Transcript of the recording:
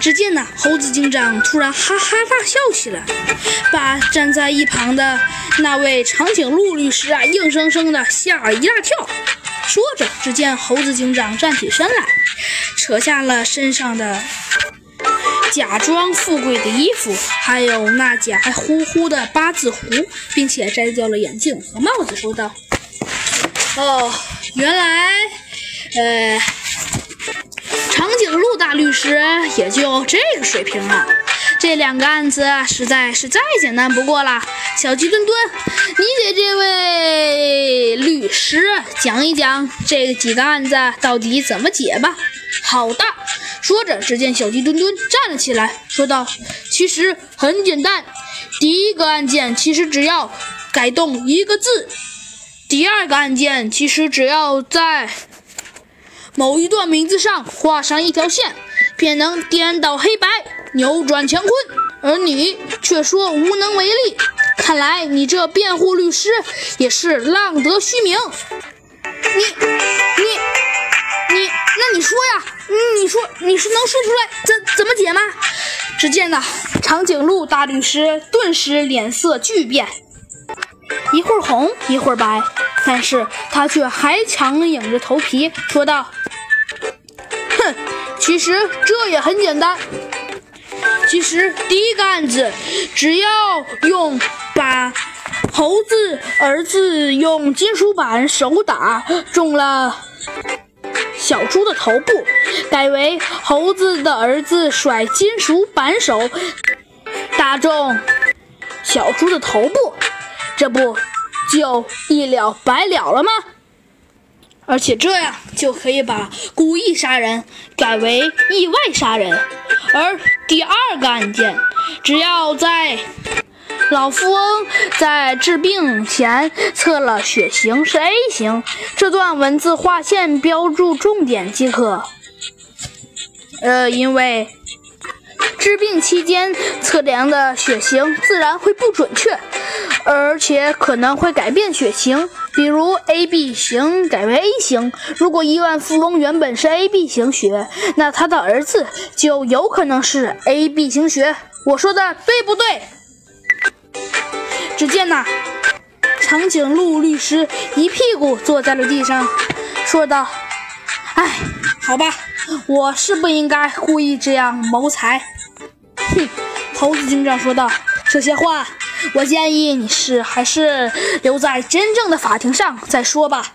只见呢，猴子警长突然哈哈大笑起来，把站在一旁的那位长颈鹿律师啊，硬生生的吓了一大跳。说着，只见猴子警长站起身来，扯下了身上的假装富贵的衣服，还有那假乎乎的八字胡，并且摘掉了眼镜和帽子，说道：“哦，原来，呃，长颈鹿大律师也就这个水平了。这两个案子实在是再简单不过了。小鸡墩墩，你给这位律师讲一讲这几个案子到底怎么解吧。”好的，说着，只见小鸡墩墩站了起来，说道：“其实很简单，第一个案件其实只要改动一个字，第二个案件其实只要在某一段名字上画上一条线，便能颠倒黑白，扭转乾坤。而你却说无能为力，看来你这辩护律师也是浪得虚名。你，你，你，那你说呀？你说你是能说出来怎怎么解吗？只见呐，长颈鹿大律师顿时脸色巨变，一会儿红一会儿白，但是他却还强硬着头皮说道：“哼，其实这也很简单。其实第一个案子，只要用把猴子儿子用金属板手打中了。”小猪的头部改为猴子的儿子甩金属扳手打中小猪的头部，这不就一了百了了吗？而且这样就可以把故意杀人改为意外杀人，而第二个案件只要在。老富翁在治病前测了血型是 A 型，这段文字划线标注重点即可。呃，因为治病期间测量的血型自然会不准确，而且可能会改变血型，比如 AB 型改为 A 型。如果亿万富翁原本是 AB 型血，那他的儿子就有可能是 AB 型血。我说的对不对？只见呐，长颈鹿律师一屁股坐在了地上，说道：“哎，好吧，我是不应该故意这样谋财。”哼，猴子警长说道：“这些话，我建议你是还是留在真正的法庭上再说吧。”